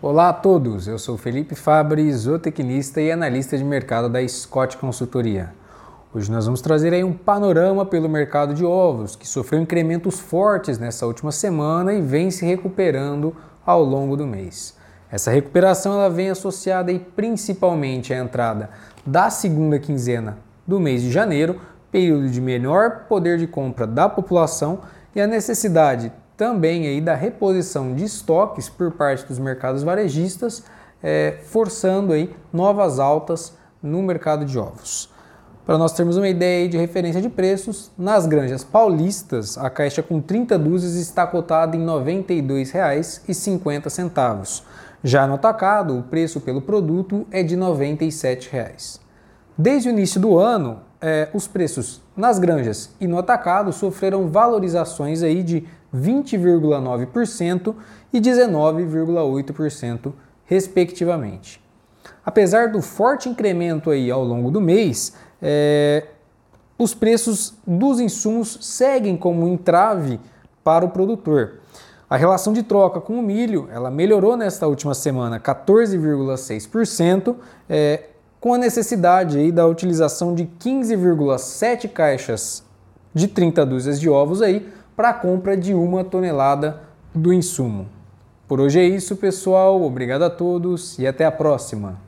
Olá a todos, eu sou Felipe Fabri, zootecnista e analista de mercado da Scott Consultoria. Hoje nós vamos trazer aí um panorama pelo mercado de ovos, que sofreu incrementos fortes nessa última semana e vem se recuperando ao longo do mês. Essa recuperação ela vem associada aí principalmente à entrada da segunda quinzena do mês de janeiro, período de menor poder de compra da população e a necessidade também aí da reposição de estoques por parte dos mercados varejistas, é, forçando aí novas altas no mercado de ovos. Para nós termos uma ideia de referência de preços, nas granjas paulistas, a caixa com 30 dúzias está cotada em R$ 92,50. Já no atacado, o preço pelo produto é de 97 reais. Desde o início do ano, eh, os preços nas granjas e no atacado sofreram valorizações aí de 20,9% e 19,8%, respectivamente. Apesar do forte incremento aí ao longo do mês, eh, os preços dos insumos seguem como entrave para o produtor. A relação de troca com o milho ela melhorou nesta última semana 14,6%, é, com a necessidade aí da utilização de 15,7 caixas de 30 dúzias de ovos aí para a compra de uma tonelada do insumo. Por hoje é isso, pessoal. Obrigado a todos e até a próxima.